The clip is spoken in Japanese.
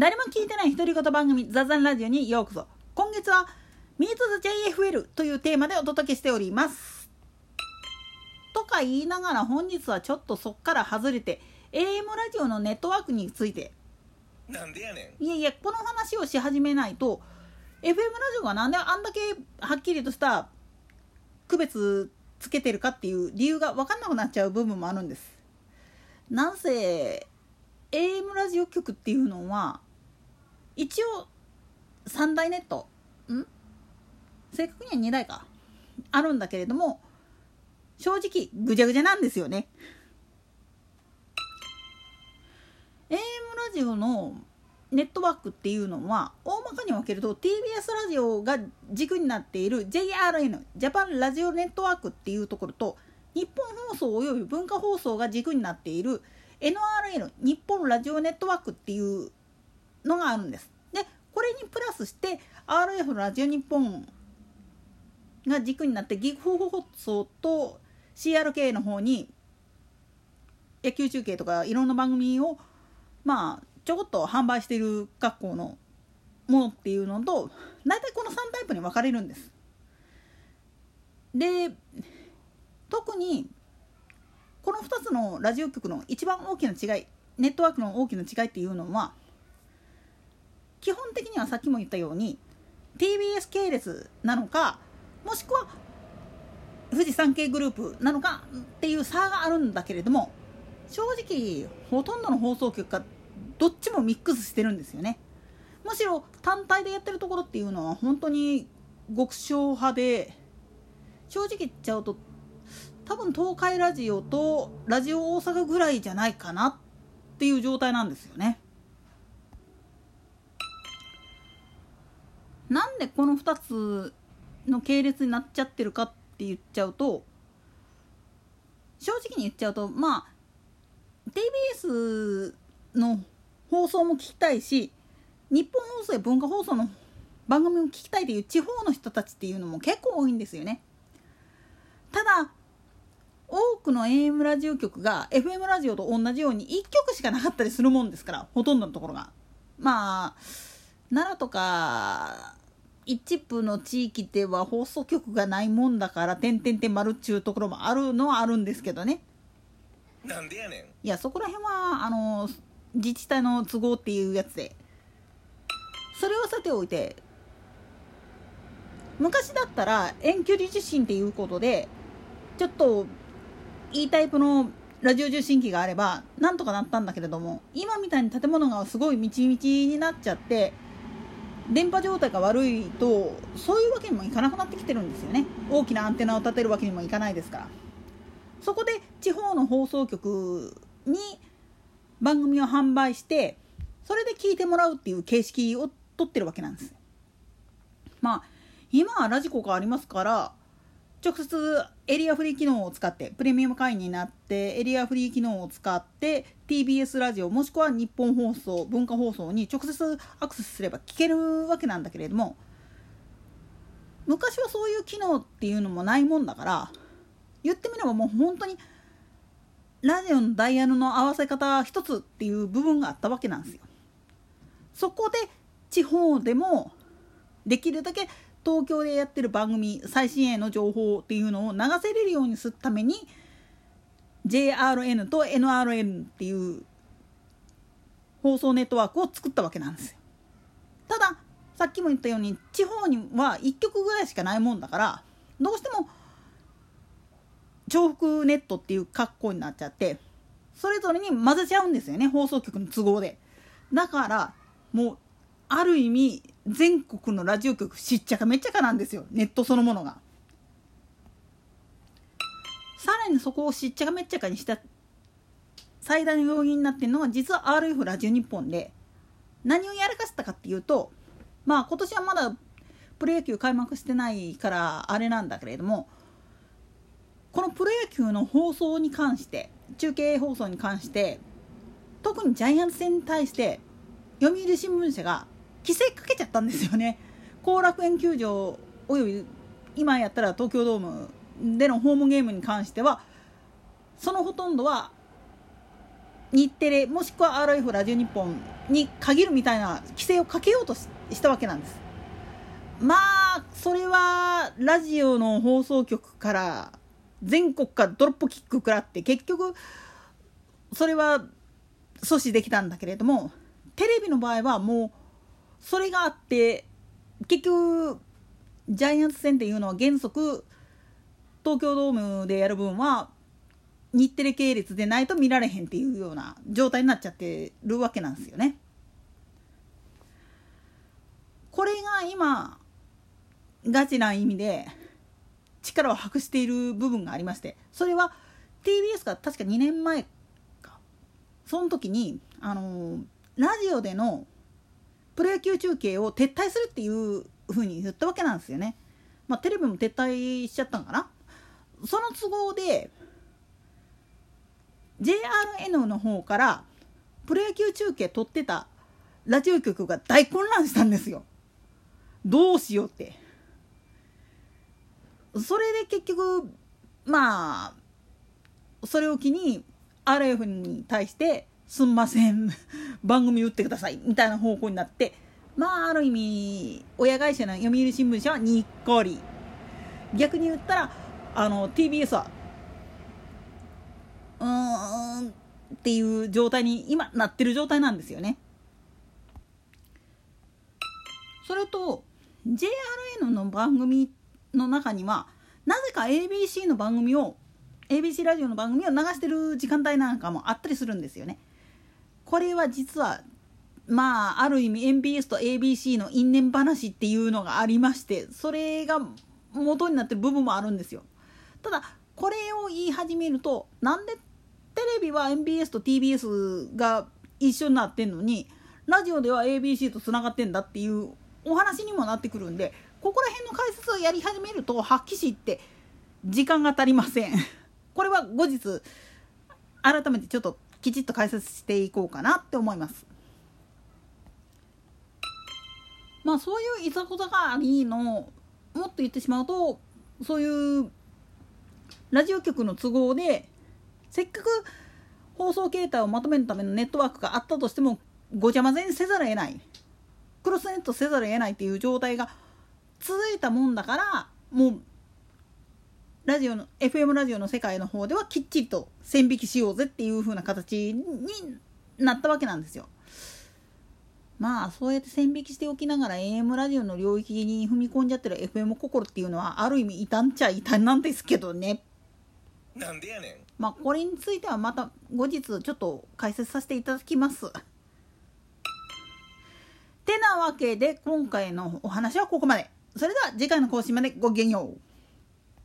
誰も聞いてない独り言番組「ザザンラジオ」にようこそ。今月は「ミート・ザ・ JFL」というテーマでお届けしております。とか言いながら本日はちょっとそっから外れて AM ラジオのネットワークについて。なんでやねいやいやこの話をし始めないと FM ラジオがなんであんだけはっきりとした区別つけてるかっていう理由が分かんなくなっちゃう部分もあるんです。なんせ AM ラジオ局っていうのは一応3大ネットん？正確には2台か。あるんだけれども正直ぐちゃぐちゃなんですよね。AM ラジオのネットワークっていうのは大まかに分けると TBS ラジオが軸になっている JRN ジャパンラジオネットワークっていうところと日本放送および文化放送が軸になっている NRN 日本ラジオネットワークっていうのがあるんです。でこれにプラスして RF ラジオ日本が軸になってギグ放送と CRK の方に野球中継とかいろんな番組をまあちょこっと販売している学校のものっていうのと大体この3タイプに分かれるんです。で特にこの2つのラジオ局の一番大きな違いネットワークの大きな違いっていうのは基本的にはさっきも言ったように TBS 系列なのかもしくは富士山系グループなのかっていう差があるんだけれども正直ほとんどの放送局がどっちもミックスしてるんですよねむしろ単体でやってるところっていうのは本当に極小派で正直言っちゃうと多分東海ラジオとラジオ大阪ぐらいじゃないかなっていう状態なんですよね。なんでこの2つの系列になっちゃってるかって言っちゃうと正直に言っちゃうとまあ TBS の放送も聞きたいし日本放送や文化放送の番組も聞きたいという地方の人たちっていうのも結構多いんですよね。ただ多くの AM ラジオ局が FM ラジオと同じように1曲しかなかったりするもんですからほとんどのところがまあ奈良とか一部の地域では放送局がないもんだから点々点丸っちゅうところもあるのはあるんですけどね。なんでやねん。いやそこら辺はあの自治体の都合っていうやつで。それはさておいて昔だったら遠距離受信っていうことでちょっといいタイプのラジオ受信機があればなんとかなったんだけれども今みたいに建物がすごいみちみちになっちゃって電波状態が悪いとそういうわけにもいかなくなってきてるんですよね。大きなアンテナを立てるわけにもいかないですから。そこで地方の放送局に番組を販売してそれで聞いてもらうっていう形式を取ってるわけなんです。まあ今はラジコがありますから直接エリアフリー機能を使ってプレミアム会員になってエリアフリー機能を使って TBS ラジオもしくは日本放送文化放送に直接アクセスすれば聞けるわけなんだけれども昔はそういう機能っていうのもないもんだから言ってみればもう本当にラジオのダイヤルの合わせ方一つっていう部分があったわけなんですよ。そこで地方でもできるだけ東京でやってる番組最新鋭の情報っていうのを流せれるようにするために JRN と NRN っていう放送ネットワークを作ったわけなんですよ。たださっきも言ったように地方には1局ぐらいしかないもんだからどうしても重複ネットっていう格好になっちゃってそれぞれに混ぜちゃうんですよね放送局の都合で。だからもうある意味全国のラジオ局しっちゃかめっちゃかなんですよネットそのものが。さらにそこをしっちゃかめっちゃかにした最大の要因になってるのは実は RF ラジオ日本で何をやらかしたかっていうとまあ今年はまだプロ野球開幕してないからあれなんだけれどもこのプロ野球の放送に関して中継放送に関して特にジャイアンツ戦に対して読売新聞社が規制かけちゃったんですよね。後楽園球場および今やったら東京ドームでのホームゲームに関してはそのほとんどは日テレもしくは RF ラジオ日本に限るみたいな規制をかけようとしたわけなんです。まあそれはラジオの放送局から全国からドロップキック食らって結局それは阻止できたんだけれどもテレビの場合はもうそれがあって結局ジャイアンツ戦っていうのは原則東京ドームでやる分は日テレ系列でないと見られへんっていうような状態になっちゃってるわけなんですよね。これが今ガチな意味で力を博している部分がありましてそれは TBS が確か2年前かその時にあのラジオでのプロ野球中継を撤退するっていうふうに言ったわけなんですよね。まあ、テレビも撤退しちゃったんかなその都合で JRN の方からプロ野球中継撮ってたラジオ局が大混乱したんですよ。どうしようって。それで結局まあそれを機に RF に対して「すんません番組打ってください」みたいな方向になってまあある意味親会社の読売新聞社はにっこり逆に言ったらあの TBS はうーんっていう状態に今なってる状態なんですよね。それと JRN の番組の中にはなぜか ABC の番組を ABC ラジオの番組を流してる時間帯なんかもあったりするんですよね。これは実はまあある意味 MBS と ABC の因縁話っていうのがありましてそれが元になってる部分もあるんですよ。ただこれを言い始めるとなんでテレビは MBS と TBS が一緒になってんのにラジオでは ABC とつながってんだっていうお話にもなってくるんでここら辺の解説をやり始めると発揮しって時間が足りませんこれは後日改めてちょっときちっと解説していこうかなって思います。まあそういういざこざがありのもっと言ってしまうとそういうラジオ局の都合でせっかく放送形態をまとめるためのネットワークがあったとしてもごちゃ混ぜにせざるを得ない。クロスネットせざるを得ないっていう状態が続いたもんだからもうラジオの FM ラジオの世界の方ではきっちりと線引きしようぜっていう風な形になったわけなんですよ。まあそうやって線引きしておきながら AM ラジオの領域に踏み込んじゃってる FM 心っていうのはある意味異端っちゃ異端なんですけどね。なんでやねんまあこれについてはまた後日ちょっと解説させていただきます。てなわけで今回のお話はここまで。それでは次回の更新までごきげんよう。